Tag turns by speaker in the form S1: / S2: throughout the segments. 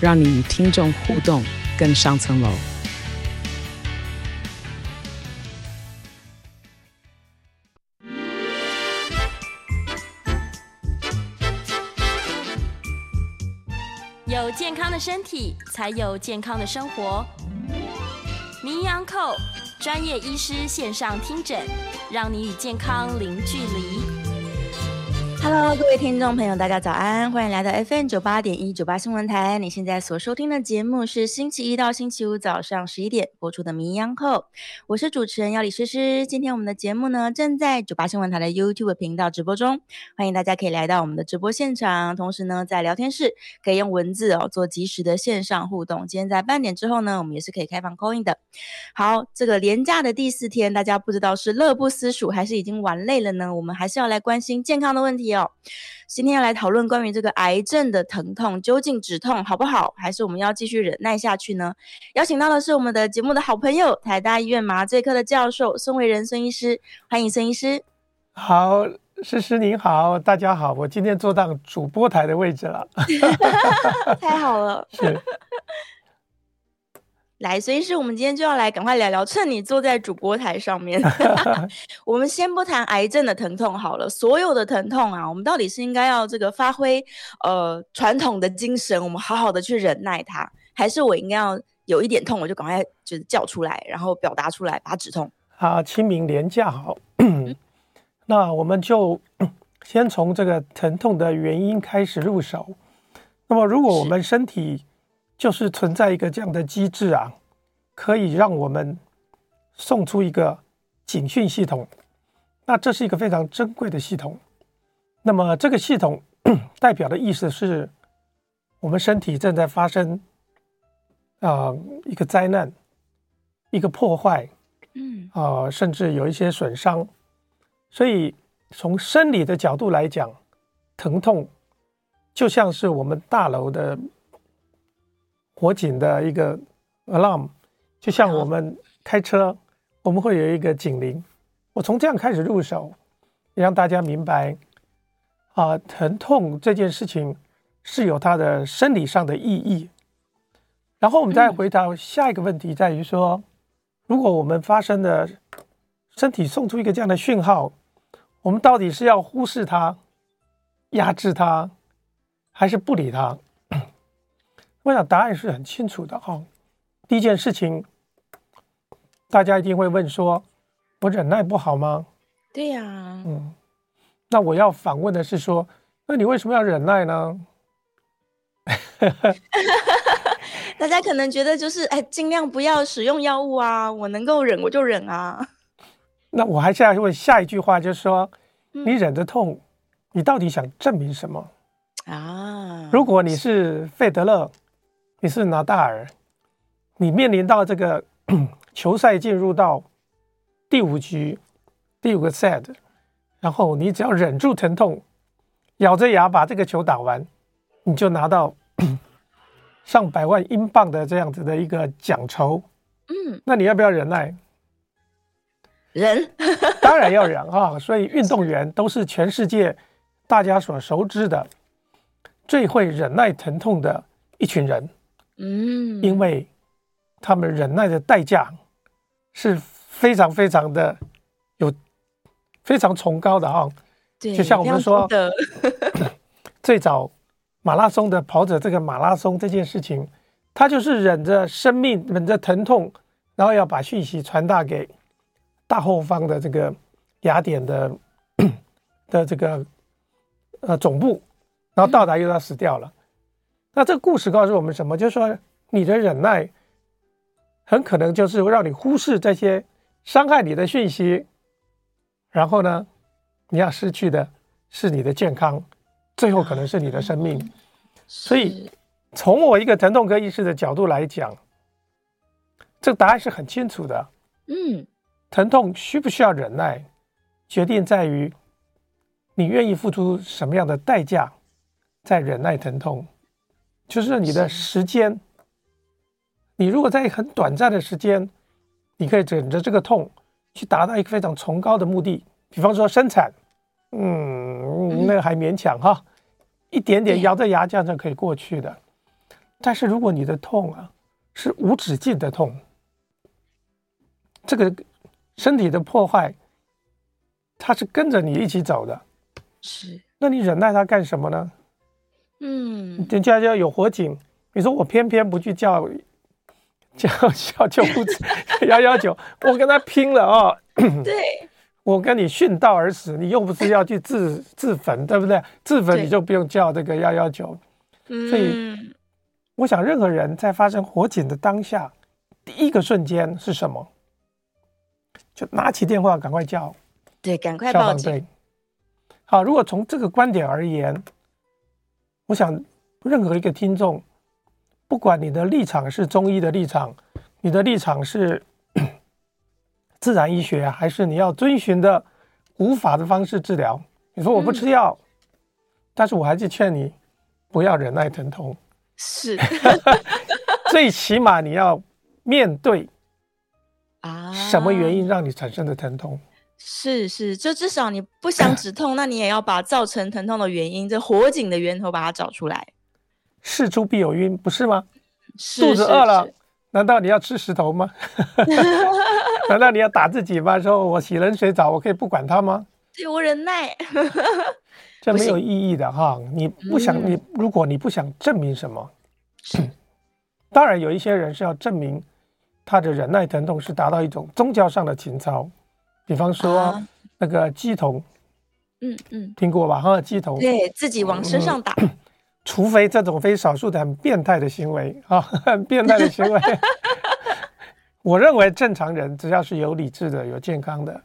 S1: 让你与听众互动更上层楼。
S2: 有健康的身体，才有健康的生活。名医 Uncle 专业医师线上听诊，让你与健康零距离。
S3: Hello，各位听众朋友，大家早安，欢迎来到 FM 九八点一九八新闻台。你现在所收听的节目是星期一到星期五早上十一点播出的《名央叩》，我是主持人要李诗诗。今天我们的节目呢，正在九八新闻台的 YouTube 频道直播中，欢迎大家可以来到我们的直播现场。同时呢，在聊天室可以用文字哦做即时的线上互动。今天在半点之后呢，我们也是可以开放 call in 的。好，这个连假的第四天，大家不知道是乐不思蜀还是已经玩累了呢？我们还是要来关心健康的问题。今天要来讨论关于这个癌症的疼痛，究竟止痛好不好，还是我们要继续忍耐下去呢？邀请到的是我们的节目的好朋友，台大医院麻醉科的教授孙维仁孙医师，欢迎孙医师。
S4: 好，诗诗您好，大家好，我今天坐到主播台的位置了，
S3: 太好了，
S4: 是。
S3: 来，所以是我们今天就要来赶快聊聊。趁你坐在主播台上面，我们先不谈癌症的疼痛好了。所有的疼痛啊，我们到底是应该要这个发挥呃传统的精神，我们好好的去忍耐它，还是我应该要有一点痛，我就赶快就是叫出来，然后表达出来，把它止痛？
S4: 好，清明廉假好，那我们就先从这个疼痛的原因开始入手。那么，如果我们身体就是存在一个这样的机制啊，可以让我们送出一个警讯系统。那这是一个非常珍贵的系统。那么这个系统 代表的意思是，我们身体正在发生啊一个灾难，一个破坏，嗯啊，甚至有一些损伤。所以从生理的角度来讲，疼痛就像是我们大楼的。火警的一个 alarm，就像我们开车，我们会有一个警铃。我从这样开始入手，让大家明白啊，疼痛这件事情是有它的生理上的意义。然后我们再回答下一个问题，在于说，如果我们发生的身体送出一个这样的讯号，我们到底是要忽视它、压制它，还是不理它？我想答案是很清楚的哈。第一件事情，大家一定会问说：“我忍耐不好吗？”
S3: 对呀。
S4: 嗯，那我要反问的是说：“那你为什么要忍耐呢？”
S3: 大家可能觉得就是哎，尽量不要使用药物啊，我能够忍我就忍啊。
S4: 那我还是要问下一句话，就是说：你忍着痛，你到底想证明什么啊？如果你是费德勒。你是纳达尔，你面临到这个球赛进入到第五局，第五个 set，然后你只要忍住疼痛，咬着牙把这个球打完，你就拿到 上百万英镑的这样子的一个奖酬。嗯，那你要不要忍耐？
S3: 忍，
S4: 当然要忍啊！所以运动员都是全世界大家所熟知的最会忍耐疼痛的一群人。嗯，因为他们忍耐的代价是非常非常的有非常崇高的哈。对，就像我们说，最早马拉松的跑者，这个马拉松这件事情，他就是忍着生命，忍着疼痛，然后要把讯息传达给大后方的这个雅典的 的这个呃总部，然后到达又要死掉了。那这个故事告诉我们什么？就是说，你的忍耐很可能就是让你忽视这些伤害你的讯息，然后呢，你要失去的是你的健康，最后可能是你的生命。所以，从我一个疼痛科医师的角度来讲，这个答案是很清楚的。
S3: 嗯，
S4: 疼痛需不需要忍耐，决定在于你愿意付出什么样的代价，在忍耐疼痛，就是你的时间。你如果在很短暂的时间，你可以忍着这个痛，去达到一个非常崇高的目的，比方说生产，嗯，那个还勉强哈，一点点咬着牙这样就可以过去的。但是如果你的痛啊是无止境的痛，这个身体的破坏，它是跟着你一起走的，
S3: 是。
S4: 那你忍耐它干什么呢？
S3: 嗯，
S4: 人家要有火警，你说我偏偏不去叫。叫叫救护车幺幺九，我跟他拼了啊、哦！
S3: 对，
S4: 我跟你殉道而死，你又不是要去自自焚，对不对？自焚你就不用叫这个幺幺九。所以，我想任何人在发生火警的当下，第一个瞬间是什么？就拿起电话赶快叫，
S3: 对，赶快报警。
S4: 好，如果从这个观点而言，我想任何一个听众。不管你的立场是中医的立场，你的立场是 自然医学，还是你要遵循的古法的方式治疗，你说我不吃药，嗯、但是我还是劝你不要忍耐疼痛。
S3: 是，
S4: 最起码你要面对啊，什么原因让你产生的疼痛？
S3: 是是，就至少你不想止痛，那你也要把造成疼痛的原因，这火警的源头把它找出来。
S4: 事出必有因，不是吗？
S3: 是
S4: 肚子饿了，难道你要吃石头吗？难道你要打自己吗？说我洗冷水澡，我可以不管它吗？
S3: 对，我忍耐，
S4: 这没有意义的哈。你不想你，如果你不想证明什么，当然有一些人是要证明他的忍耐疼痛是达到一种宗教上的情操，比方说那个鸡童，
S3: 嗯嗯，
S4: 听过吧？哈，鸡童
S3: 对自己往身上打。
S4: 除非这种非少数的很变态的行为啊，很变态的行为，我认为正常人只要是有理智的、有健康的，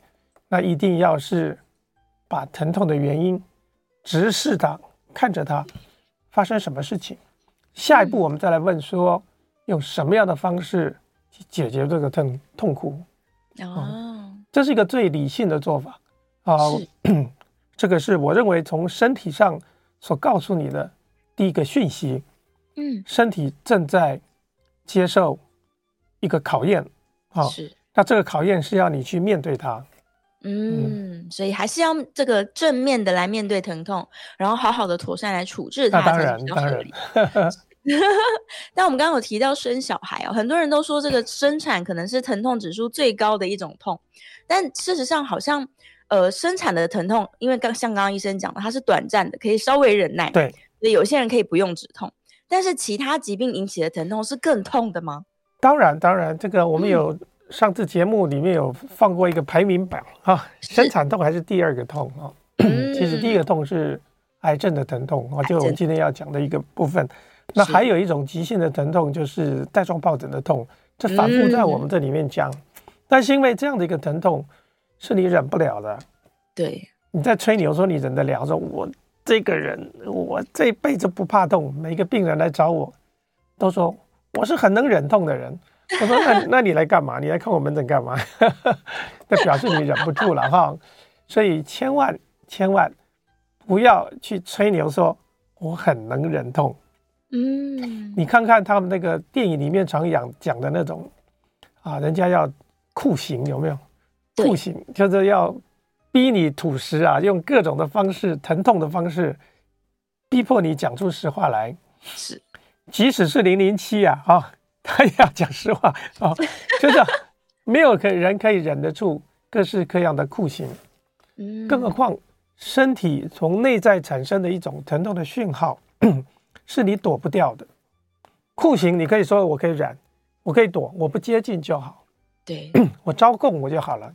S4: 那一定要是把疼痛的原因直视它，看着它发生什么事情，下一步我们再来问说用什么样的方式去解决这个痛痛苦。
S3: 哦，
S4: 这是一个最理性的做法。啊。这个是我认为从身体上所告诉你的。第一个讯息，嗯，身体正在接受一个考验，啊，是，那这个考验是要你去面对它，
S3: 嗯，嗯，所以还是要这个正面的来面对疼痛，然后好好的妥善来处置它，
S4: 当然，当然。
S3: 但我们刚刚有提到生小孩哦，很多人都说这个生产可能是疼痛指数最高的一种痛，但事实上好像，呃，生产的疼痛，因为刚像刚刚医生讲的，它是短暂的，可以稍微忍耐，
S4: 对。
S3: 有些人可以不用止痛，但是其他疾病引起的疼痛是更痛的吗？
S4: 当然，当然，这个我们有上次节目里面有放过一个排名榜啊，生产痛还是第二个痛啊？其实第一个痛是癌症的疼痛啊，就我们今天要讲的一个部分。那还有一种急性的疼痛，就是带状疱疹的痛，这反复在我们这里面讲。但是因为这样的一个疼痛是你忍不了的，
S3: 对，你
S4: 在吹牛说你忍得了，说我。这个人，我这辈子不怕痛。每个病人来找我，都说我是很能忍痛的人。我说那 那你来干嘛？你来看我门诊干嘛？那表示你忍不住了哈。所以千万千万不要去吹牛说我很能忍痛。嗯，你看看他们那个电影里面常讲讲的那种啊，人家要酷刑有没有？酷刑就是要。逼你吐实啊，用各种的方式，疼痛的方式，逼迫你讲出实话来。是，即使是零零七啊，啊、哦，他也要讲实话啊、哦，就是没有可人可以忍得住各式各样的酷刑。嗯，更何况身体从内在产生的一种疼痛的讯号，是你躲不掉的。酷刑你可以说我可以忍，我可以躲，我不接近就好。对，我招供我就好了。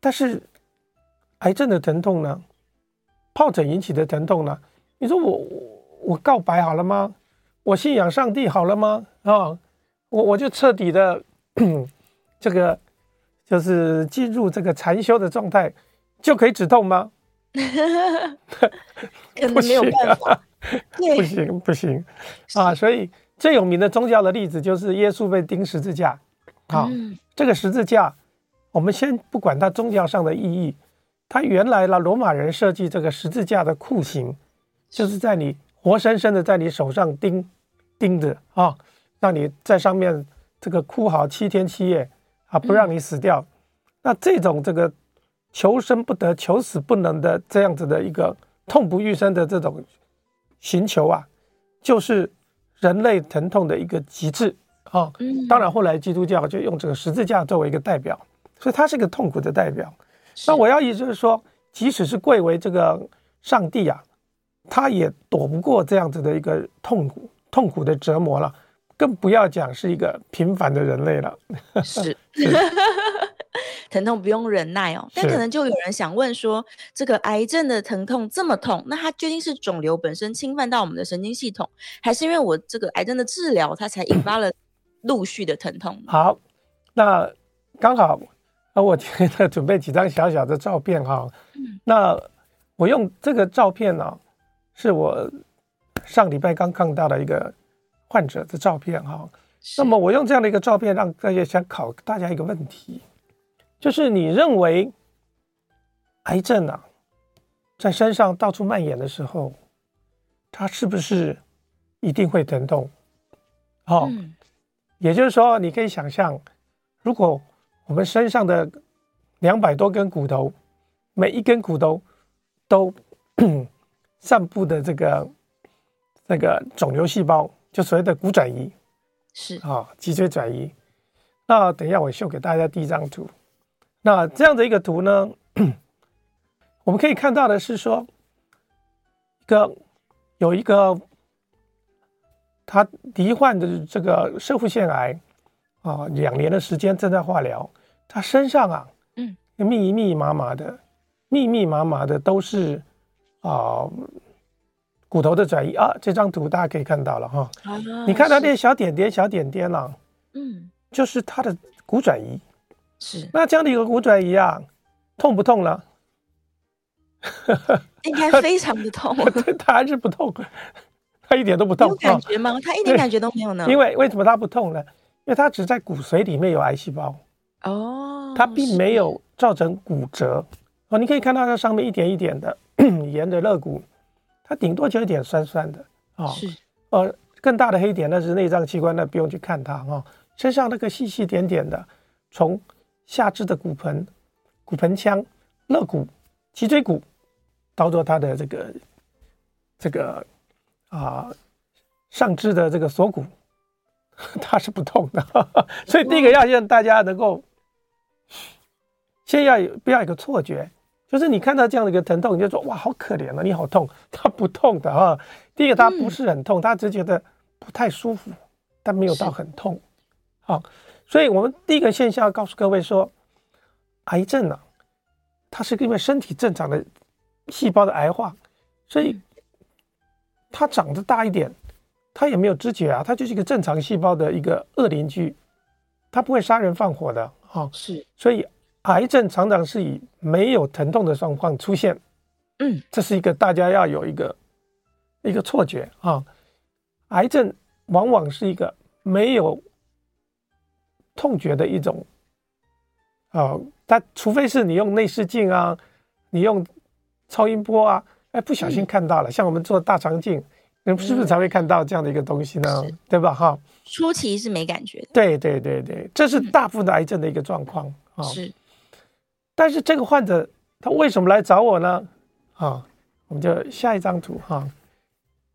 S4: 但是。癌症的疼痛呢？疱疹引起的疼痛呢？你说我我告白好了吗？我信仰上帝好了吗？啊，我我就彻底的 这个就是进入这个禅修的状态，就可以止痛吗？
S3: 可能没有办法。
S4: 不行不行啊！所以最有名的宗教的例子就是耶稣被钉十字架。啊，嗯、这个十字架，我们先不管它宗教上的意义，它原来呢，罗马人设计这个十字架的酷刑，就是在你活生生的在你手上钉钉着啊，让你在上面这个哭嚎七天七夜啊，不让你死掉。嗯、那这种这个求生不得、求死不能的这样子的一个痛不欲生的这种寻求啊，就是人类疼痛的一个极致。啊，当然，后来基督教就用这个十字架作为一个代表，所以它是一个痛苦的代表。那我要意思是说，即使是贵为这个上帝啊，他也躲不过这样子的一个痛苦、痛苦的折磨了，更不要讲是一个平凡的人类了。
S3: 是，是疼痛不用忍耐哦。但可能就有人想问说，这个癌症的疼痛这么痛，那它究竟是肿瘤本身侵犯到我们的神经系统，还是因为我这个癌症的治疗，它才引发了？陆续的疼痛。
S4: 好，那刚好，啊，我觉得准备几张小小的照片哈。嗯。那我用这个照片呢，是我上礼拜刚看到的一个患者的照片哈。那么我用这样的一个照片，让大家想考大家一个问题，就是你认为癌症啊，在身上到处蔓延的时候，它是不是一定会疼痛？好。嗯也就是说，你可以想象，如果我们身上的两百多根骨头，每一根骨头都 散布的这个那个肿瘤细胞，就所谓的骨转移，
S3: 是
S4: 啊，脊椎转移。那等一下我秀给大家第一张图。那这样的一个图呢，我们可以看到的是说，一个有一个。他罹患的这个社会腺癌啊，两年的时间正在化疗。他身上啊，嗯，密密麻麻的，密密麻麻的都是啊骨头的转移啊。这张图大家可以看到了哈，啊，你看他那些小点点、小点点啊，嗯，就是他的骨转移。
S3: 是，
S4: 那这样的一个骨转移啊，痛不痛呢？
S3: 应该 非常的痛。
S4: 他还是不痛。他一点都不痛，
S3: 有感觉吗？他一点感觉都没有呢。
S4: 因为为什么他不痛呢？因为他只在骨髓里面有癌细胞
S3: 哦，
S4: 它并没有造成骨折哦。你可以看到它上面一点一点的，沿着肋骨，它顶多就有点酸酸的啊。哦、是，呃，更大的黑点那是内脏器官，那不用去看它哈、哦。身上那个细细点点的，从下肢的骨盆、骨盆腔、肋骨、脊椎骨，到做它的这个这个。啊，上肢的这个锁骨，它是不痛的，所以第一个要让大家能够先要有不要有一个错觉，就是你看到这样的一个疼痛，你就说哇，好可怜啊，你好痛，它不痛的哈。第一个它不是很痛，它只觉得不太舒服，但没有到很痛。好，所以我们第一个现象要告诉各位说，癌症呢，它是因为身体正常的细胞的癌化，所以。它长得大一点，它也没有知觉啊，它就是一个正常细胞的一个恶邻居，它不会杀人放火的啊。
S3: 是，
S4: 所以癌症常常是以没有疼痛的状况出现。嗯，这是一个大家要有一个一个错觉啊。癌症往往是一个没有痛觉的一种啊，它除非是你用内视镜啊，你用超音波啊。哎，不小心看到了，嗯、像我们做大肠镜，是不是才会看到这样的一个东西呢？嗯、对吧？哈，
S3: 初期是没感觉的。
S4: 对对对对，这是大部分的癌症的一个状况啊。
S3: 是，
S4: 但是这个患者他为什么来找我呢？啊，我们就下一张图哈、啊。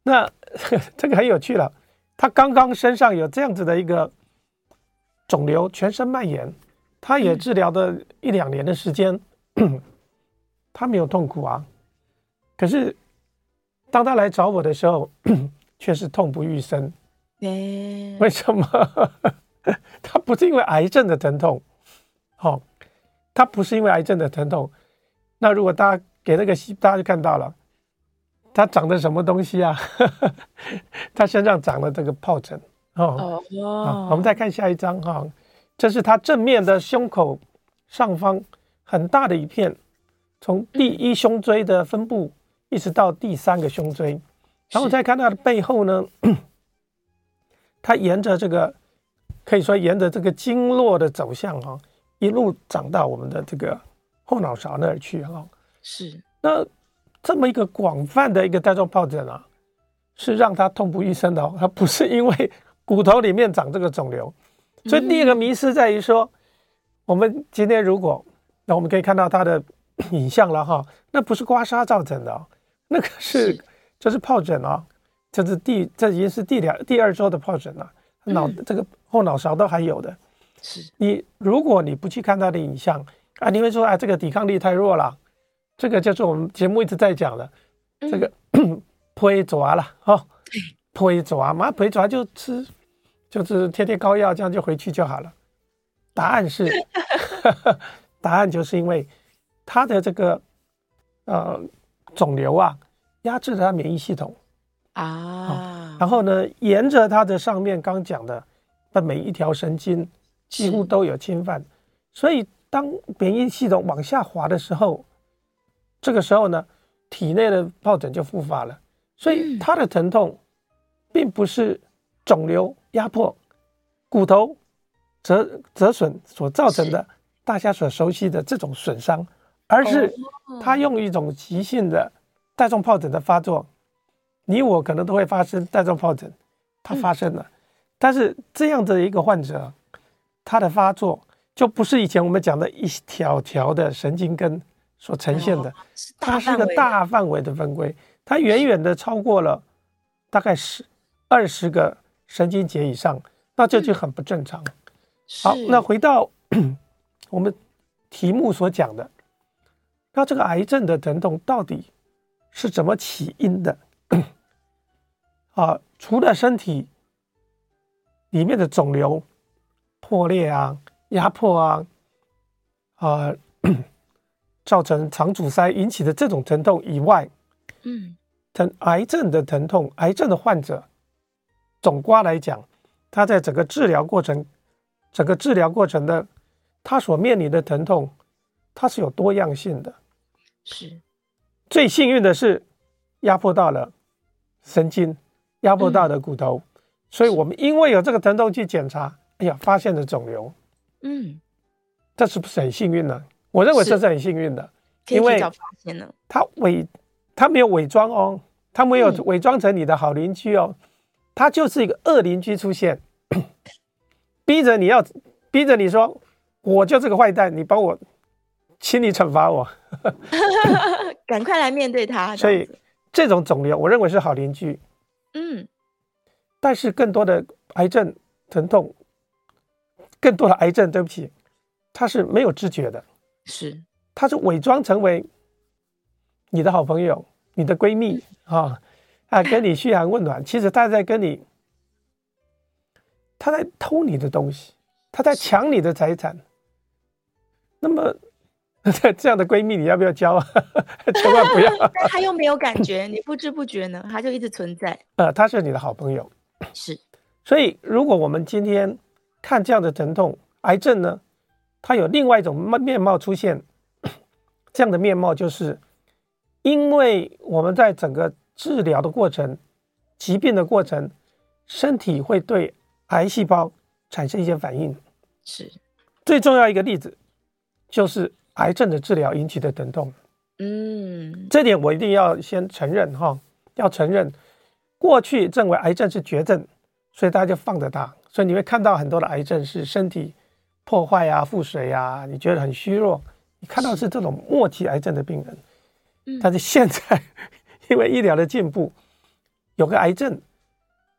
S4: 那 这个很有趣了，他刚刚身上有这样子的一个肿瘤，全身蔓延，他也治疗的一两年的时间，嗯、他没有痛苦啊。可是，当他来找我的时候，却是痛不欲生。
S3: 欸、
S4: 为什么？他不是因为癌症的疼痛，哦，他不是因为癌症的疼痛。那如果大家给那个细，大家就看到了，他长的什么东西啊？他身上长了这个疱疹。哦，哦，我们再看下一张哈、哦，这是他正面的胸口上方很大的一片，从第一胸椎的分布。一直到第三个胸椎，然后再看它的背后呢，它沿着这个可以说沿着这个经络的走向哈，一路长到我们的这个后脑勺那儿去哈。
S3: 是，
S4: 那这么一个广泛的一个带状疱疹啊，是让他痛不欲生的哦，它不是因为骨头里面长这个肿瘤。所以第一个迷失在于说，我们今天如果那我们可以看到它的 影像了哈，那不是刮痧造成的哦，那个是这是疱疹啊，这是第这已经是第两第二周的疱疹了，脑这个后脑勺都还有的。
S3: 是
S4: 你如果你不去看他的影像啊，你会说啊，这个抵抗力太弱了。这个就是我们节目一直在讲的，这个皮蛇了哈，皮蛇嘛，皮蛇就吃，就是贴贴膏药，这样就回去就好了。答案是 答案就是因为他的这个呃肿瘤啊，压制了它免疫系统。
S3: 啊，
S4: 然后呢，沿着它的上面刚讲的，的每一条神经几乎都有侵犯，所以当免疫系统往下滑的时候。这个时候呢，体内的疱疹就复发了，所以它的疼痛，并不是肿瘤压迫骨头折折损所造成的，大家所熟悉的这种损伤，而是他用一种急性的带状疱疹的发作，你我可能都会发生带状疱疹，它发生了，但是这样的一个患者，他的发作就不是以前我们讲的一条条的神经根。所呈现的，它是个大范围的分归，它远远的超过了大概十二十个神经节以上，那这就很不正常。好，那回到 我们题目所讲的，那这个癌症的疼痛到底是怎么起因的？啊，除了身体里面的肿瘤破裂啊、压迫啊，啊。造成肠阻塞引起的这种疼痛以外，
S3: 嗯，
S4: 疼癌症的疼痛，癌症的患者，总括来讲，他在整个治疗过程，整个治疗过程的，他所面临的疼痛，它是有多样性的。
S3: 是，
S4: 最幸运的是，压迫到了神经，压迫到了骨头，嗯，所以我们因为有这个疼痛去检查，哎呀，发现了肿瘤。嗯，这是不是很幸运呢？我认为这是很幸运的，因为他伪，他没有伪装哦，他没有伪装成你的好邻居哦，他就是一个恶邻居出现，逼着你要，逼着你说，我就是个坏蛋，你帮我，请你惩罚我，
S3: 赶快来面对他。
S4: 所以这种肿瘤，我认为是好邻居。
S3: 嗯，
S4: 但是更多的癌症疼痛，更多的癌症，对不起，他是没有知觉的。
S3: 是，
S4: 他是伪装成为你的好朋友、你的闺蜜啊啊，跟你嘘寒问暖。其实他在跟你，他在偷你的东西，他在抢你的财产。那么，这样的闺蜜你要不要交啊？千万不要。
S3: 但她又没有感觉，你不知不觉呢，她就一直存在。
S4: 呃，她是你的好朋友。
S3: 是，
S4: 所以如果我们今天看这样的疼痛、癌症呢？它有另外一种面貌出现，这样的面貌就是，因为我们在整个治疗的过程、疾病的过程，身体会对癌细胞产生一些反应。
S3: 是，
S4: 最重要一个例子，就是癌症的治疗引起的疼痛。
S3: 嗯，
S4: 这点我一定要先承认哈，要承认，过去认为癌症是绝症，所以大家就放着它，所以你会看到很多的癌症是身体。破坏呀、啊，腹水呀、啊，你觉得很虚弱。你看到是这种末期癌症的病人，嗯，但是现在因为医疗的进步，有个癌症，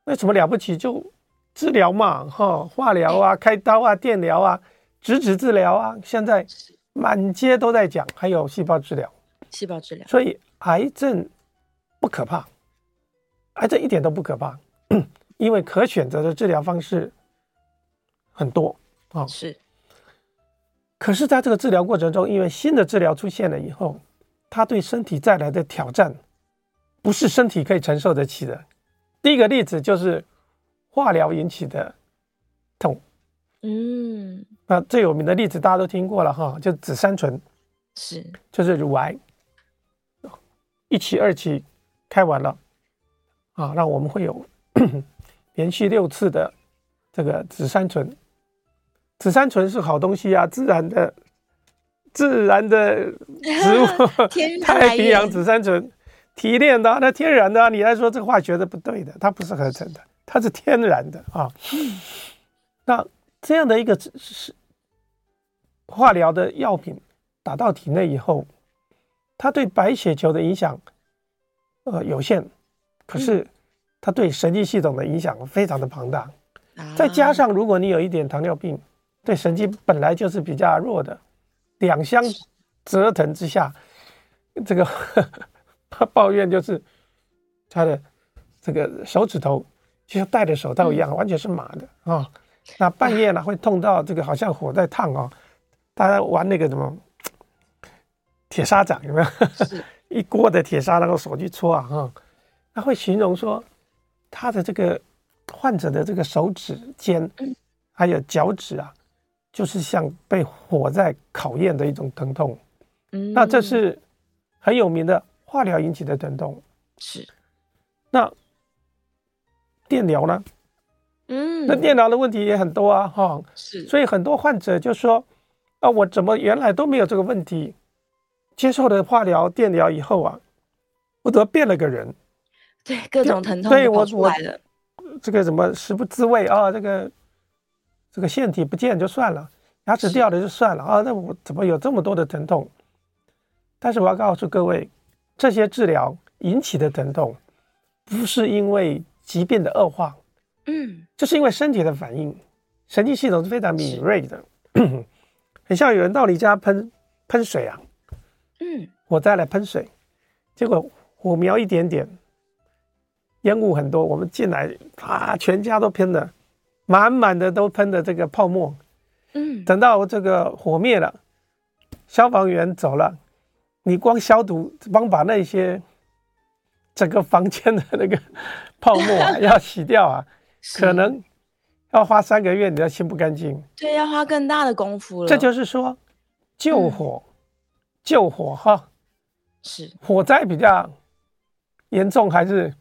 S4: 那什么了不起？就治疗嘛，哈，化疗啊，开刀啊，电疗啊，直指治疗啊，现在满街都在讲，还有细胞治疗，
S3: 细胞治疗。
S4: 所以癌症不可怕，癌症一点都不可怕，因为可选择的治疗方式很多。哦，
S3: 是。
S4: 可是，在这个治疗过程中，因为新的治疗出现了以后，它对身体带来的挑战，不是身体可以承受得起的。第一个例子就是化疗引起的痛。
S3: 嗯，
S4: 那最有名的例子大家都听过了哈，就紫杉醇，
S3: 是，
S4: 就是乳癌，一期、二期开完了，啊，那我们会有 连续六次的这个紫杉醇。紫杉醇是好东西啊，自然的、自然的植物，太平洋紫杉醇提炼的，那天然的啊。你来说这个化学的不对的，它不是合成的，它是天然的啊。那这样的一个是化疗的药品打到体内以后，它对白血球的影响呃有限，可是它对神经系统的影响非常的庞大。再加上如果你有一点糖尿病。对神经本来就是比较弱的，两相折腾之下，这个他 抱怨就是他的这个手指头就像戴着手套一样，完全是麻的啊、哦。那半夜呢会痛到这个好像火在烫啊、哦。大家玩那个什么铁砂掌有没有？一锅的铁砂，然后手去搓啊哈。他会形容说他的这个患者的这个手指尖还有脚趾啊。就是像被火在考验的一种疼痛，嗯，那这是很有名的化疗引起的疼痛，
S3: 是。
S4: 那电疗呢？嗯，那电脑的问题也很多啊，哈，是。所以很多患者就说：“啊，我怎么原来都没有这个问题，接受了化疗、电疗以后啊，我怎么变了个人？”
S3: 对，各种疼痛都跑出来了。
S4: 这个什么食不知味啊？这个。这个腺体不见就算了，牙齿掉了就算了啊！那我怎么有这么多的疼痛？但是我要告诉各位，这些治疗引起的疼痛，不是因为疾病的恶化，嗯，就是因为身体的反应，神经系统是非常敏锐的，很像有人到你家喷喷水啊，嗯，我再来喷水，结果火苗一点点，烟雾很多，我们进来啊，全家都喷的。满满的都喷的这个泡沫，嗯，等到这个火灭了，消防员走了，你光消毒，光把那些整个房间的那个 泡沫啊 要洗掉啊，可能要花三个月，你都清不干净。
S3: 对，要花更大的功夫了。
S4: 这就是说，救火，嗯、救火哈，是火灾比较严重还是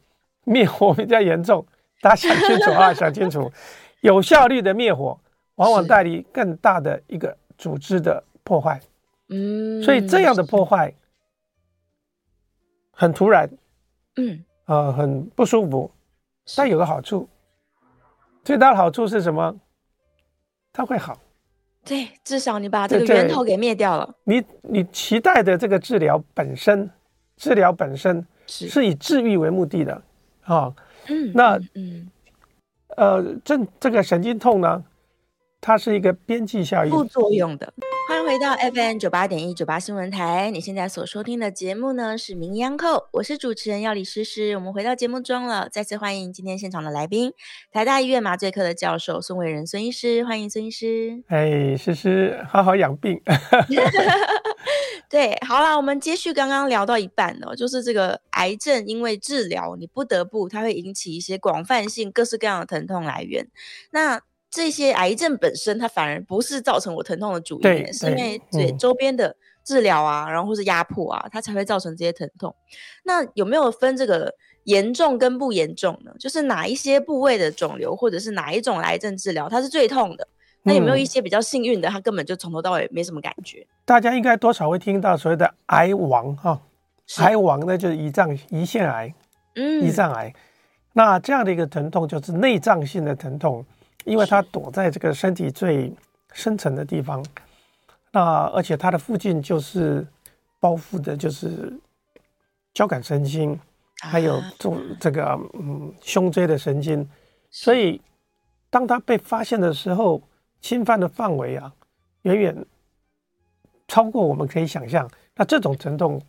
S4: 灭火比较严重？大家想清楚啊，想清楚。有效率的灭火，往往带来更大的一个组织的破坏。嗯，所以这样的破坏很突然，嗯，呃，很不舒服。但有个好处，最大的好处是什么？它会好。
S3: 对，至少你把这个源头给灭掉了。
S4: 你你期待的这个治疗本身，治疗本身是以治愈为目的的啊。嗯，那嗯。呃，这这个神经痛呢，它是一个边际效应，
S3: 副作用的。回到 FM 九八点一九八新闻台，你现在所收听的节目呢是名医央叩，我是主持人药理诗诗。我们回到节目中了，再次欢迎今天现场的来宾，台大医院麻醉科的教授孙伟仁孙医师，欢迎孙医师。
S4: 哎，诗诗，好好养病。
S3: 对，好啦，我们接续刚刚聊到一半哦，就是这个癌症，因为治疗你不得不，它会引起一些广泛性、各式各样的疼痛来源。那这些癌症本身，它反而不是造成我疼痛的主因，是因为对周边的治疗啊，然后或是压迫啊，它才会造成这些疼痛。那有没有分这个严重跟不严重呢？就是哪一些部位的肿瘤，或者是哪一种癌症治疗，它是最痛的？那有没有一些比较幸运的，他根本就从头到尾没什么感觉？
S4: 大家应该多少会听到所谓的癌王哈，癌王呢就是胰脏胰腺癌，嗯，胰脏癌。那这样的一个疼痛就是内脏性的疼痛，因为它躲在这个身体最深层的地方，那而且它的附近就是包覆的就是交感神经，还有这这个嗯胸椎的神经，所以当它被发现的时候。侵犯的范围啊，远远超过我们可以想象。那这种疼痛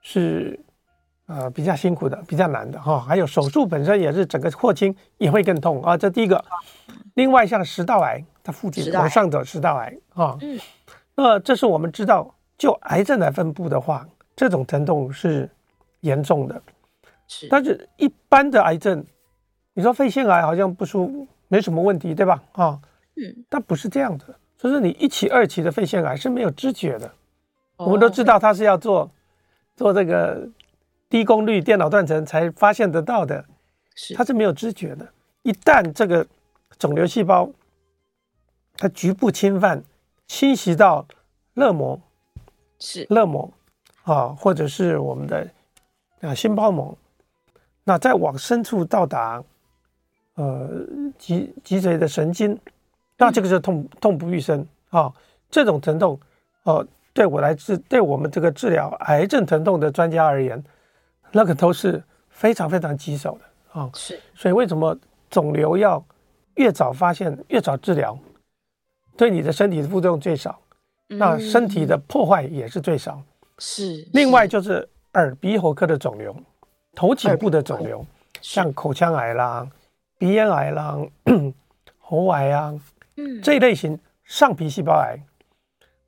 S4: 是呃比较辛苦的，比较难的哈、哦。还有手术本身也是整个扩清也会更痛啊。这第一个。另外像食道癌，它附近往上走食道癌啊。嗯。那这是我们知道，就癌症来分布的话，这种疼痛是严重的。是。但是一般的癌症，你说肺腺癌好像不输没什么问题，对吧？啊。嗯，但不是这样的，就是你一期、二期的肺腺癌是没有知觉的。哦、我们都知道它是要做做这个低功率电脑断层才发现得到的。
S3: 是
S4: 它是没有知觉的。一旦这个肿瘤细胞它局部侵犯，侵袭到热膜，
S3: 是
S4: 热膜啊，或者是我们的啊心包膜，那再往深处到达呃脊脊髓的神经，那这个是痛痛不欲生啊。这种疼痛哦、呃，对我来治，对我们这个治疗癌症疼痛的专家而言，那个都是非常非常棘手的啊。
S3: 是，
S4: 所以为什么肿瘤要越早发现越早治疗？对你的身体的副作用最少，那身体的破坏也是最少。
S3: 是。
S4: 另外就是耳鼻喉科的肿瘤，头颈部的肿瘤，像口腔癌啦、鼻咽癌啦、喉癌啊，嗯，这一类型上皮细胞癌，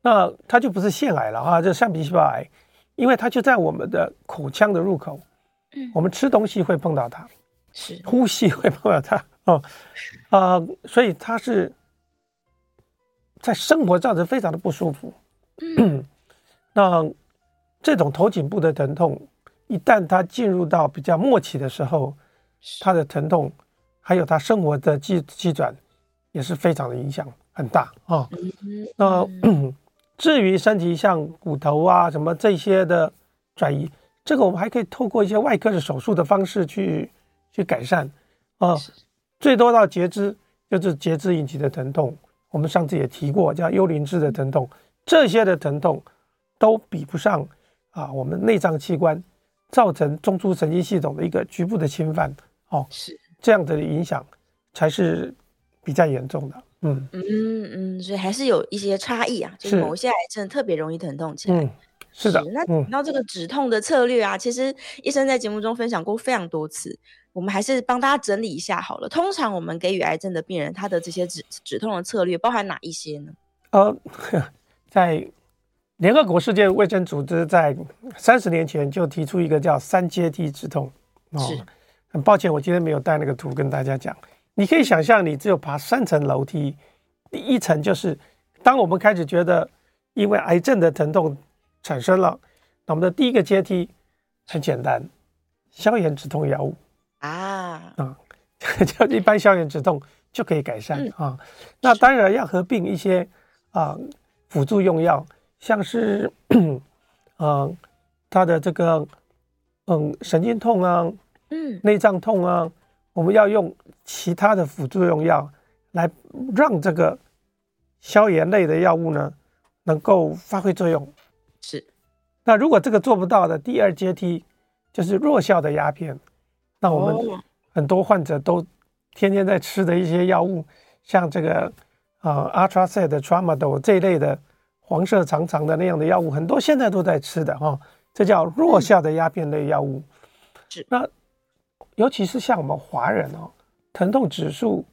S4: 那它就不是腺癌了哈，就上皮细胞癌，因为它就在我们的口腔的入口，嗯，我们吃东西会碰到它，是。呼吸会碰到它，哦，啊，所以它是。在生活造成非常的不舒服，嗯，那这种头颈部的疼痛，一旦它进入到比较末期的时候，它的疼痛还有它生活的机机转也是非常的影响很大啊。那 至于身体像骨头啊什么这些的转移，这个我们还可以透过一些外科的手术的方式去去改善啊。最多到截肢，就是截肢引起的疼痛。我们上次也提过，叫幽灵质的疼痛，这些的疼痛都比不上啊，我们内脏器官造成中枢神经系统的一个局部的侵犯，哦，是这样的影响才是比较严重的，嗯
S3: 嗯嗯，所以还是有一些差异啊，就是某些癌症特别容易疼痛起来，
S4: 嗯，是的，
S3: 那讲到这个止痛的策略啊，其实医生在节目中分享过非常多次。我们还是帮大家整理一下好了。通常我们给予癌症的病人，他的这些止止痛的策略包含哪一些呢？
S4: 呃，在联合国世界卫生组织在三十年前就提出一个叫三阶梯止痛。哦，是。很抱歉，我今天没有带那个图跟大家讲。你可以想象，你只有爬三层楼梯，第一层就是当我们开始觉得因为癌症的疼痛产生了，那我们的第一个阶梯很简单，消炎止痛药物。啊啊，就一般消炎止痛就可以改善啊。那当然要合并一些啊辅助用药，像是嗯、呃、他的这个嗯神经痛啊，嗯内脏痛啊，我们要用其他的辅助用药来让这个消炎类的药物呢能够发挥作用。是。那如果这个做不到的，第二阶梯就是弱效的鸦片。那我们很多患者都天天在吃的一些药物，像这个呃 Atracet 的 Tramadol 这一类的黄色长长的那样的药物，很多现在都在吃的哈、哦，这叫弱效的鸦片类药物。是。那尤其是像我们华人哦，疼痛指数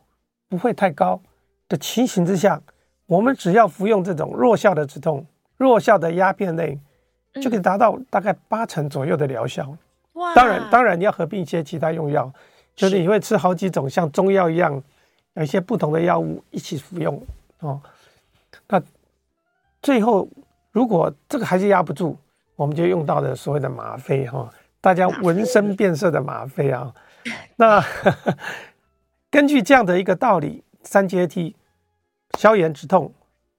S4: 不会太高的情形之下，我们只要服用这种弱效的止痛、弱效的鸦片类，就可以达到大概八成左右的疗效。当然，当然你要合并一些其他用药，就是你会吃好几种像中药一样，有一些不同的药物一起服用哦。那最后如果这个还是压不住，我们就用到了所谓的吗啡哈，大家闻声变色的吗 啡啊。那 根据这样的一个道理，三阶梯：消炎止痛，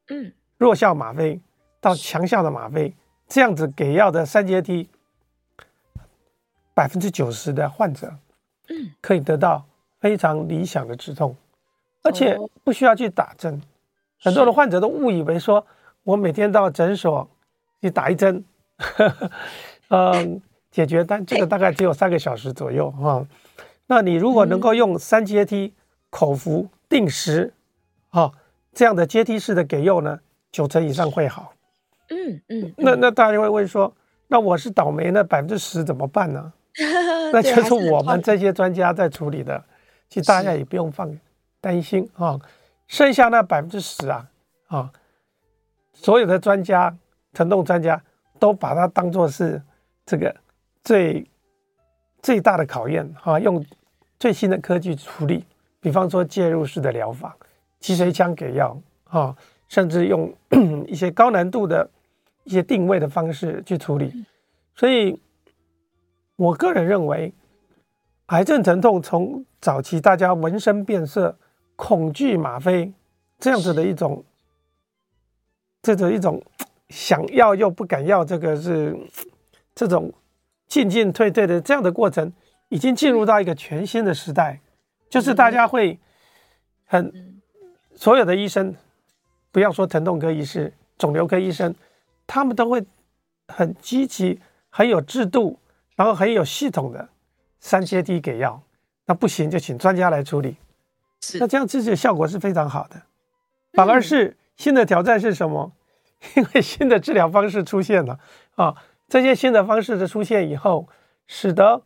S4: 嗯，弱效吗啡到强效的吗啡，这样子给药的三阶梯。百分之九十的患者，嗯，可以得到非常理想的止痛，而且不需要去打针。很多的患者都误以为说，我每天到诊所去打一针，嗯，解决，但这个大概只有三个小时左右哈。那你如果能够用三阶梯口服定时，啊，这样的阶梯式的给药呢，九成以上会好。嗯嗯，那那大家会问说，那我是倒霉，那百分之十怎么办呢？那就是我们这些专家在处理的，其实大家也不用放担心啊。剩下那百分之十啊，啊，所有的专家、疼痛专家都把它当做是这个最最大的考验啊，用最新的科技处理，比方说介入式的疗法、脊髓腔给药啊，甚至用 一些高难度的一些定位的方式去处理，所以。我个人认为，癌症疼痛从早期大家闻声变色、恐惧吗啡这样子的一种，这种一种想要又不敢要，这个是这种进进退退的这样的过程，已经进入到一个全新的时代，就是大家会很所有的医生，不要说疼痛科医师、肿瘤科医生，他们都会很积极、很有制度，然后很有系统的。三阶梯给药，那不行就请专家来处理。是，那这样治疗效果是非常好的。反而是新的挑战是什么？因为新的治疗方式出现了啊，这些新的方式的出现以后，使得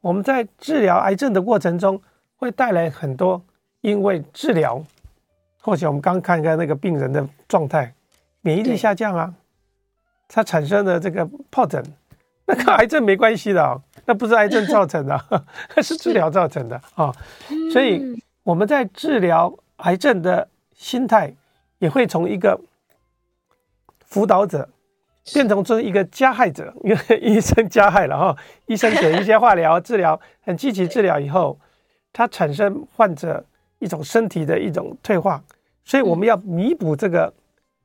S4: 我们在治疗癌症的过程中会带来很多，因为治疗，或许我们刚看看那个病人的状态，免疫力下降啊，它产生的这个疱疹。那跟癌症没关系的哦，那不是癌症造成的，是治疗造成的啊。所以我们在治疗癌症的心态，也会从一个辅导者变成成一个加害者，因为医生加害了哈。医生给一些化疗治疗，很积极治疗以后，它产生患者一种身体的一种退化，所以我们要弥补这个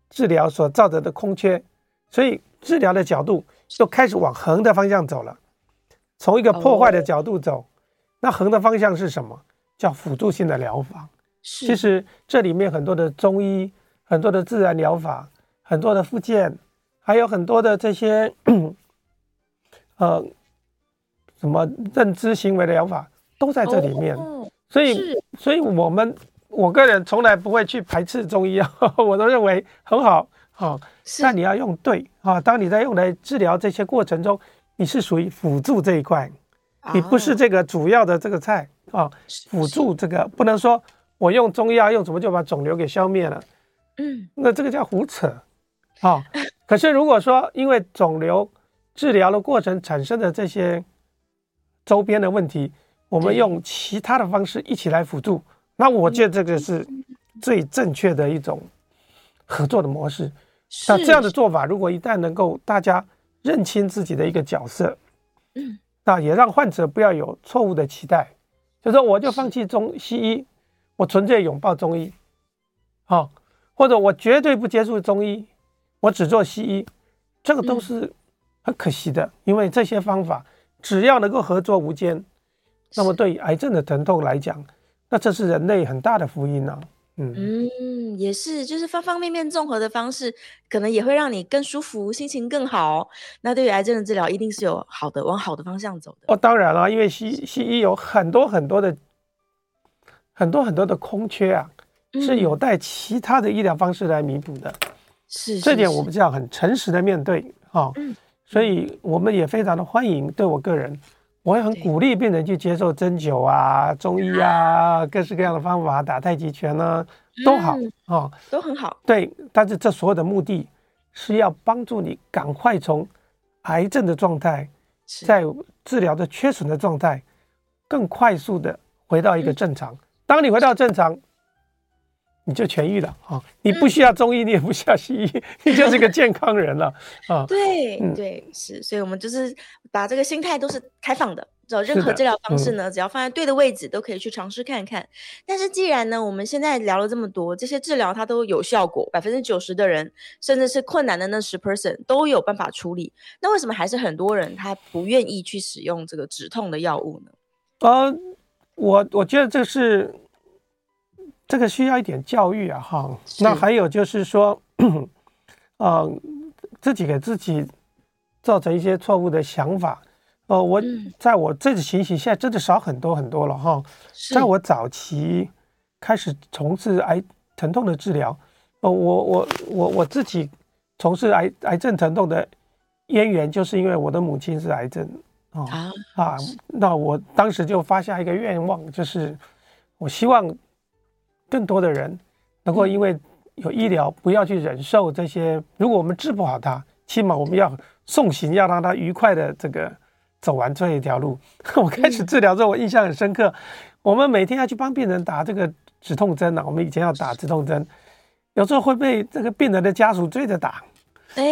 S4: 治疗所造成的空缺，所以治疗的角度。就开始往横的方向走了，从一个破坏的角度走，那横的方向是什么？叫辅助性的疗法。其实这里面很多的中医，很多的自然疗法，很多的复健，还有很多的这些，呃，什么认知行为的疗法都在这里面。所以，所以我们我个人从来不会去排斥中医啊，我都认为很好。好，但你要用对啊！当你在用来治疗这些过程中，你是属于辅助这一块，你不是这个主要的这个菜啊。辅助这个不能说我用中药用什么就把肿瘤给消灭了，嗯，那这个叫胡扯啊。可是如果说因为肿瘤治疗的过程产生的这些周边的问题，我们用其他的方式一起来辅助，那我觉得这个是最正确的一种合作的模式。那这样的做法，如果一旦能够大家认清自己的一个角色，嗯，那也让患者不要有错误的期待，就说我就放弃中西医，我纯粹拥抱中医，好，或者我绝对不接触中医，我只做西医，这个都是很可惜的，因为这些方法只要能够合作无间，那么对于癌症的疼痛来讲，那这是人类很大的福音啊。
S3: 嗯，也是，就是方方面面综合的方式，可能也会让你更舒服，心情更好。那对于癌症的治疗，一定是有好的，往好的方向走的。
S4: 哦，当然了，因为西西医有很多很多的很多很多的空缺啊，嗯、是有待其他的医疗方式来弥补的。是，是，是，这点我们就要很诚实的面对啊。哦嗯、所以我们也非常的欢迎，对我个人。我也很鼓励病人去接受针灸啊、中医啊，各式各样的方法，打太极拳呢、啊，都好啊，哦、
S3: 都很好。
S4: 对，但是这所有的目的是要帮助你赶快从癌症的状态，在治疗的缺损的状态，更快速的回到一个正常。当你回到正常，你就痊愈了啊！你不需要中医，你也不需要西医，你就是个健康人了啊！
S3: 对对是，所以我们就是把这个心态都是开放的，找任何治疗方式呢，只要放在对的位置，都可以去尝试看看。但是既然呢，我们现在聊了这么多，这些治疗它都有效果，百分之九十的人，甚至是困难的那十 percent 都有办法处理，那为什么还是很多人他不愿意去使用这个止痛的药物呢？
S4: 呃，我我觉得这是。这个需要一点教育啊，哈。那还有就是说，呃，自己给自己造成一些错误的想法。呃，我在我这个情形现在真的少很多很多了，哈。在我早期开始从事癌疼痛的治疗，呃，我我我我自己从事癌癌症疼痛的渊源，就是因为我的母亲是癌症啊啊。那我当时就发下一个愿望，就是我希望。更多的人能够因为有医疗，不要去忍受这些。如果我们治不好他，起码我们要送行，要让他愉快的这个走完这一条路。我开始治疗之后，我印象很深刻。我们每天要去帮病人打这个止痛针呢。我们以前要打止痛针，有时候会被这个病人的家属追着打。哎，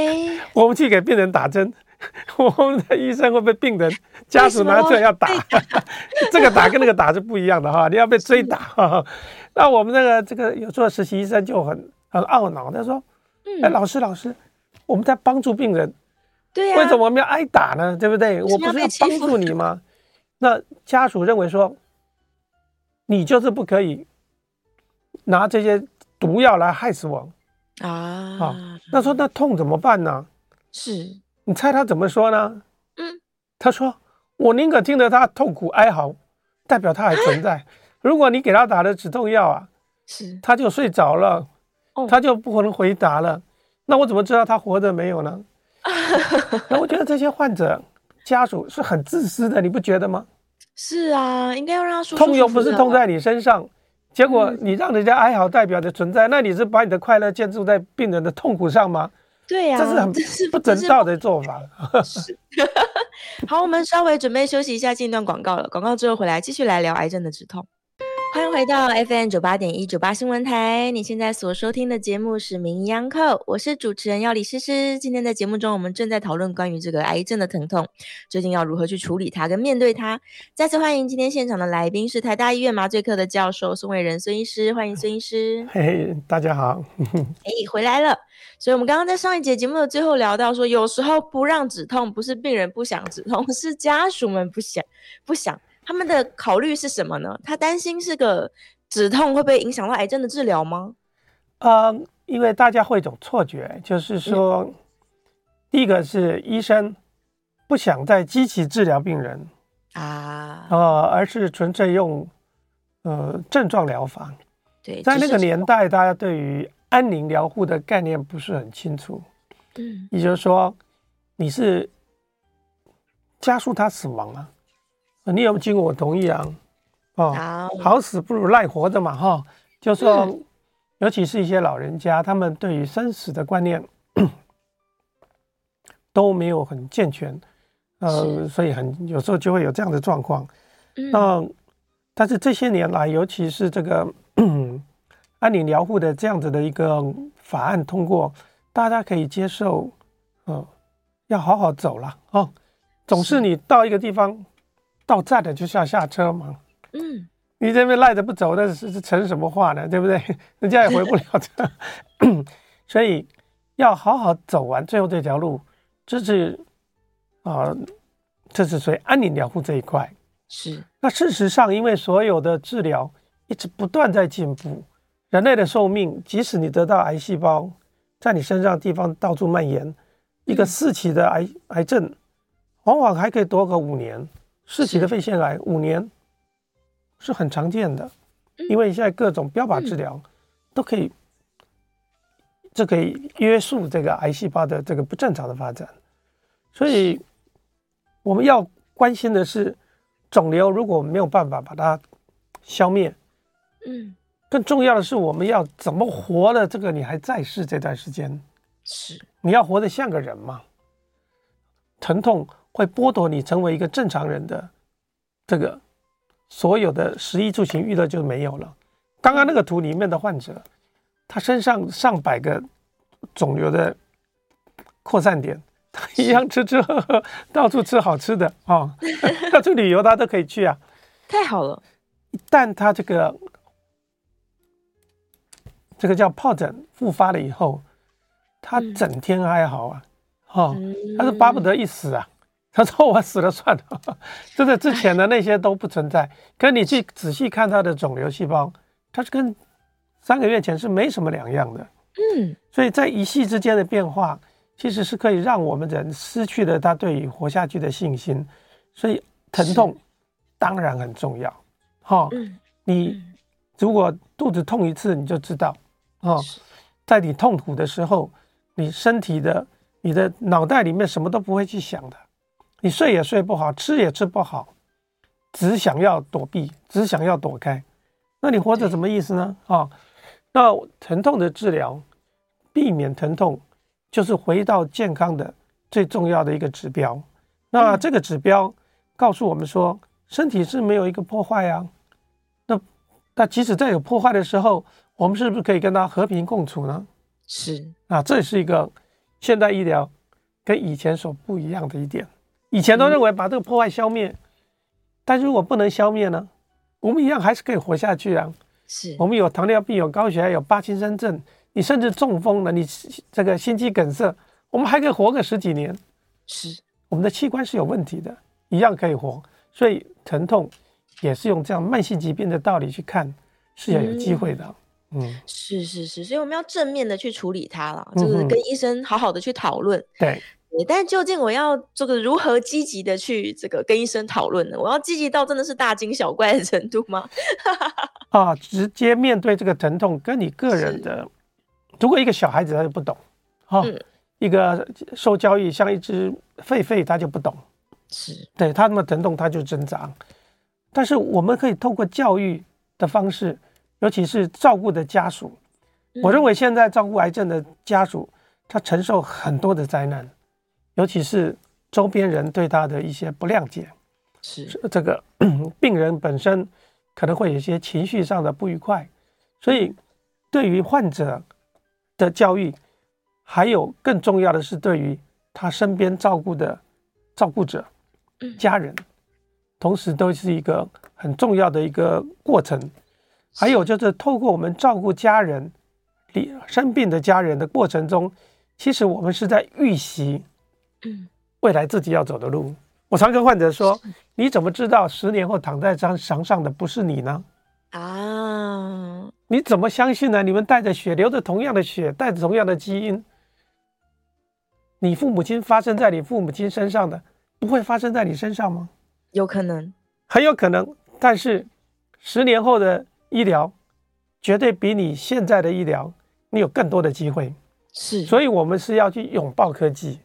S4: 我们去给病人打针，我们的医生会被病人 家属拿出来要打，这个打跟那个打是不一样的哈，你要被追打哈。那我们那个这个有时候实习医生就很很懊恼，他说：“哎，老师老师，我们在帮助病人，
S3: 对呀，
S4: 为什么我们要挨打呢？对不对？我不是要帮助你吗？”那家属认为说，你就是不可以拿这些毒药来害死我啊！啊，那说那痛怎么办呢？
S3: 是。
S4: 你猜他怎么说呢？嗯，他说：“我宁可听着他痛苦哀嚎，代表他还存在。如果你给他打了止痛药啊，是他就睡着了，他就不可能回答了。那我怎么知道他活着没有呢？那我觉得这些患者家属是很自私的，你不觉得吗？
S3: 是啊，应该要让他说。
S4: 痛又不是痛在你身上，结果你让人家哀嚎代表的存在，那你是把你的快乐建筑在病人的痛苦上吗？”
S3: 对呀、啊，
S4: 这是很不人道的做法。
S3: 是，好，我们稍微准备休息一下，进一段广告了。广告之后回来继续来聊癌症的止痛。欢迎回到 FM 九八点一九八新闻台，你现在所收听的节目是《名医央叩》，我是主持人要李诗诗。今天在节目中，我们正在讨论关于这个癌症的疼痛，究竟要如何去处理它跟面对它。再次欢迎今天现场的来宾是台大医院麻醉科的教授孙伟仁孙医师，欢迎孙医师。
S4: 嘿嘿，大家好。
S3: 哎，回来了。所以，我们刚刚在上一节节目的最后聊到说，有时候不让止痛，不是病人不想止痛，是家属们不想，不想。他们的考虑是什么呢？他担心是个止痛会不会影响到癌症的治疗吗？
S4: 呃，因为大家会有一种错觉，就是说，嗯、第一个是医生不想再积极治疗病人啊，呃，而是纯粹用呃症状疗法。
S3: 对，
S4: 在那个年代，大家对于安宁疗护的概念不是很清楚，嗯，也就是说，你是加速他死亡啊，你有没有经过我同意啊？哦，好死不如赖活着嘛，哈，就说，尤其是一些老人家，他们对于生死的观念 都没有很健全，呃，所以很有时候就会有这样的状况，嗯，但是这些年来，尤其是这个。安宁疗护的这样子的一个法案通过，大家可以接受，嗯，要好好走了哦。总是你到一个地方到站了就是要下车嘛，嗯，你这边赖着不走，那是是成什么话呢？对不对？人家也回不了车，所以要好好走完最后这条路，这是啊，这是属于安宁疗护这一块。
S3: 是。
S4: 那事实上，因为所有的治疗一直不断在进步。人类的寿命，即使你得到癌细胞在你身上地方到处蔓延，一个四期的癌癌症，往往还可以多个五年。四期的肺腺癌五年是很常见的，因为现在各种标靶治疗都可以，这可以约束这个癌细胞的这个不正常的发展。所以我们要关心的是，肿瘤如果没有办法把它消灭，嗯。更重要的是，我们要怎么活了？这个你还在世这段时间，是你要活得像个人嘛？疼痛会剥夺你成为一个正常人的这个所有的食衣住行娱乐就没有了。刚刚那个图里面的患者，他身上上百个肿瘤的扩散点，他一样吃吃喝喝，到处吃好吃的啊，到处旅游他都可以去啊，
S3: 太好了。
S4: 一旦他这个。这个叫疱疹复发了以后，他整天哀嚎啊，哈、嗯，他是巴不得一死啊。他说：“我死了算了。”就在之前的那些都不存在。可你去仔细看他的肿瘤细胞，它是跟三个月前是没什么两样的。嗯，所以在一夕之间的变化，其实是可以让我们人失去了他对于活下去的信心。所以疼痛当然很重要。哈，你如果肚子痛一次，你就知道。哦，在你痛苦的时候，你身体的、你的脑袋里面什么都不会去想的，你睡也睡不好，吃也吃不好，只想要躲避，只想要躲开，那你活着什么意思呢？啊、哦，那疼痛的治疗，避免疼痛，就是回到健康的最重要的一个指标。那这个指标告诉我们说，身体是没有一个破坏啊。那那即使在有破坏的时候，我们是不是可以跟它和平共处呢？
S3: 是
S4: 啊，这是一个现代医疗跟以前所不一样的一点。以前都认为把这个破坏消灭，但是如果不能消灭呢，我们一样还是可以活下去啊。
S3: 是
S4: 我们有糖尿病，有高血压，有帕金森症，你甚至中风了，你这个心肌梗塞，我们还可以活个十几年。
S3: 是
S4: 我们的器官是有问题的，一样可以活。所以疼痛也是用这样慢性疾病的道理去看，是要有机会的。嗯，嗯
S3: 是是是，所以我们要正面的去处理它了，就是跟医生好好的去讨论。
S4: 嗯、对。
S3: 但究竟我要这个如何积极的去这个跟医生讨论呢？我要积极到真的是大惊小怪的程度吗？
S4: 啊，直接面对这个疼痛，跟你个人的，如果一个小孩子他就不懂，哈、哦，嗯、一个受教育像一只狒狒，他就不懂，
S3: 是
S4: 对他那么疼痛他就挣扎，但是我们可以透过教育的方式，尤其是照顾的家属，嗯、我认为现在照顾癌症的家属，他承受很多的灾难。尤其是周边人对他的一些不谅解，
S3: 是
S4: 这个 病人本身可能会有一些情绪上的不愉快，所以对于患者的教育，还有更重要的是对于他身边照顾的照顾者、家人，同时都是一个很重要的一个过程。还有就是透过我们照顾家人、生病的家人的过程中，其实我们是在预习。嗯，未来自己要走的路，我常跟患者说：“你怎么知道十年后躺在张床上的不是你呢？啊，你怎么相信呢？你们带着血，流着同样的血，带着同样的基因，你父母亲发生在你父母亲身上的，不会发生在你身上吗？
S3: 有可能，
S4: 很有可能。但是十年后的医疗，绝对比你现在的医疗，你有更多的机会。
S3: 是，
S4: 所以我们是要去拥抱科技。”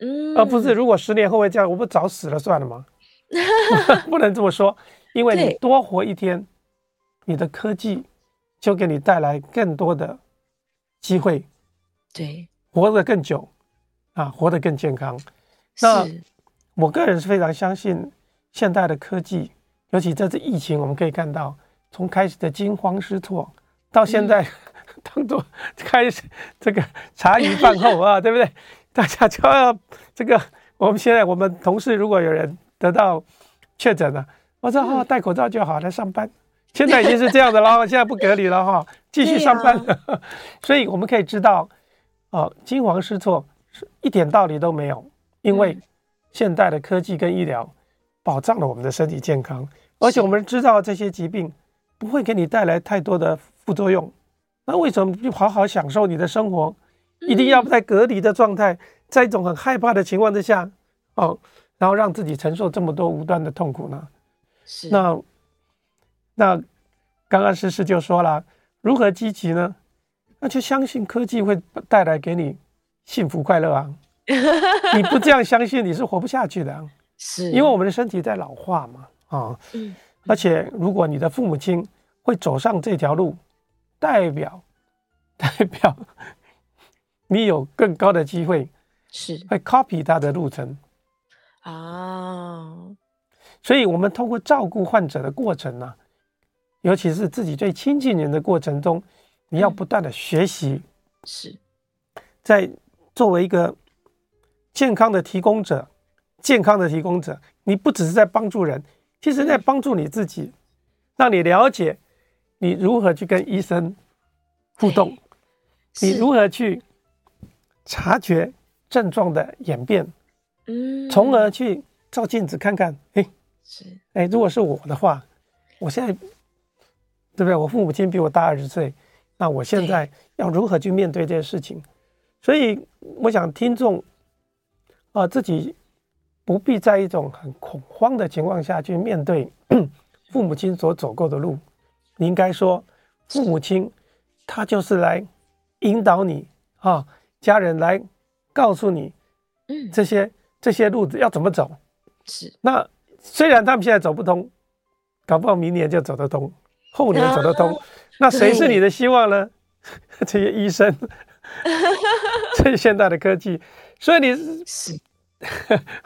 S4: 嗯，而不是如果十年后会这样，我不早死了算了吗？不能这么说，因为你多活一天，你的科技就给你带来更多的机会，
S3: 对，
S4: 活得更久啊，活得更健康。那我个人是非常相信现代的科技，尤其这次疫情，我们可以看到从开始的惊慌失措，到现在当做开始这个茶余饭后啊，对不对？大家就要这个，我们现在我们同事如果有人得到确诊了，我说哦，戴口罩就好来上班。现在已经是这样的了，现在不隔离了哈，继续上班。啊、所以我们可以知道，哦，惊慌失措是一点道理都没有，因为现代的科技跟医疗保障了我们的身体健康，而且我们知道这些疾病不会给你带来太多的副作用。那为什么不好好享受你的生活？一定要在隔离的状态，在一种很害怕的情况之下，哦，然后让自己承受这么多无端的痛苦呢？
S3: 是。
S4: 那那刚刚诗诗就说了，如何积极呢？那就相信科技会带来给你幸福快乐啊！你不这样相信，你是活不下去的啊。
S3: 是。
S4: 因为我们的身体在老化嘛，啊，嗯。而且如果你的父母亲会走上这条路，代表代表。你有更高的机会，是会 copy 他的路程啊。所以，我们通过照顾患者的过程呢、啊，尤其是自己最亲近人的过程中，你要不断的学习。
S3: 是，
S4: 在作为一个健康的提供者，健康的提供者，你不只是在帮助人，其实在帮助你自己，让你了解你如何去跟医生互动，你如何去。察觉症状的演变，嗯，从而去照镜子看看，哎，是，哎，如果是我的话，我现在，对不对？我父母亲比我大二十岁，那我现在要如何去面对这件事情？所以，我想听众啊，自己不必在一种很恐慌的情况下去面对父母亲所走过的路。你应该说，父母亲他就是来引导你啊。家人来告诉你，嗯，这些这些路子要怎么走？是。那虽然他们现在走不通，搞不好明年就走得通，后年走得通。啊、那谁是你的希望呢？对 这些医生，这些现代的科技。所以你是，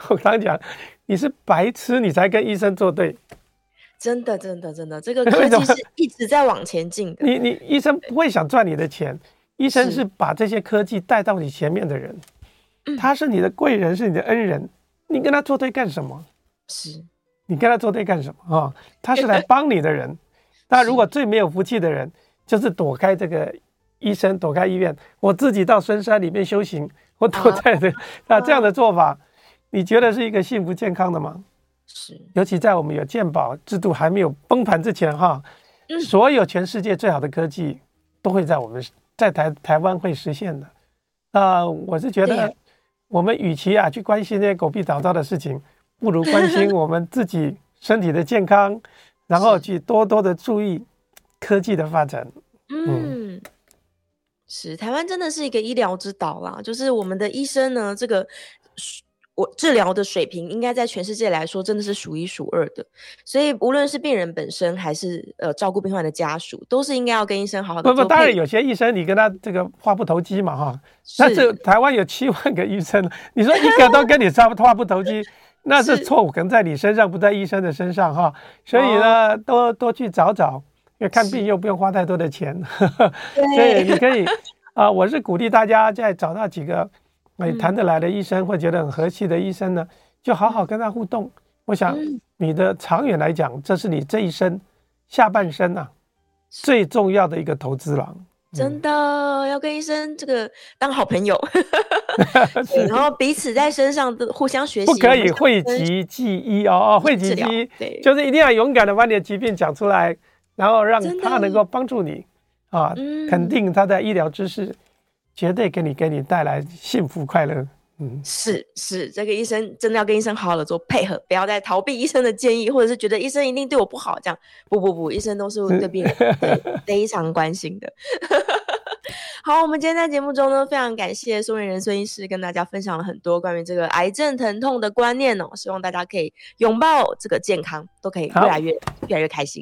S4: 我刚讲，你是白痴，你才跟医生作对。
S3: 真的，真的，真的，这个科技是一直在往前进的。
S4: 你你医生不会想赚你的钱。医生是把这些科技带到你前面的人，他是你的贵人，是你的恩人，你跟他作对干什么？
S3: 是，
S4: 你跟他作对干什么啊？他是来帮你的人。那如果最没有福气的人，就是躲开这个医生，躲开医院，我自己到深山里面修行，我躲在这，那这样的做法，你觉得是一个幸福健康的吗？
S3: 是，
S4: 尤其在我们有鉴宝制度还没有崩盘之前，哈，所有全世界最好的科技都会在我们在台台湾会实现的。那我是觉得，我们与其啊去关心那些狗屁倒灶的事情，不如关心 我们自己身体的健康，然后去多多的注意科技的发展。
S3: 嗯，是台湾真的是一个医疗之岛啦，就是我们的医生呢，这个。我治疗的水平应该在全世界来说真的是数一数二的，所以无论是病人本身还是呃照顾病患的家属，都是应该要跟医生好好的。不
S4: 不，当然有些医生你跟他这个话不投机嘛哈，但是台湾有七万个医生，你说一个都跟你差不话不投机，那是错误，可能在你身上不在医生的身上哈。所以呢，多多去找找，因为看病又不用花太多的钱，所以你可以啊、呃，我是鼓励大家再找到几个。你谈得来的医生，或觉得很和气的医生呢，就好好跟他互动。我想你的长远来讲，这是你这一生下半生啊最重要的一个投资了。
S3: 真的要跟医生这个当好朋友，然后彼此在身上都互相学习。
S4: 不可以讳疾忌医哦哦，讳疾忌医就是一定要勇敢的把你的疾病讲出来，然后让他能够帮助你啊，肯定他的医疗知识。绝对给你给你带来幸福快乐，嗯，是是，这个医生真的要跟医生好好的做配合，不要再逃避医生的建议，或者是觉得医生一定对我不好，这样不不不，医生都是对病人 非常关心的。好，我们今天在节目中呢，非常感谢宋元仁孙医师跟大家分享了很多关于这个癌症疼痛的观念哦，希望大家可以拥抱这个健康，都可以越来越越来越开心。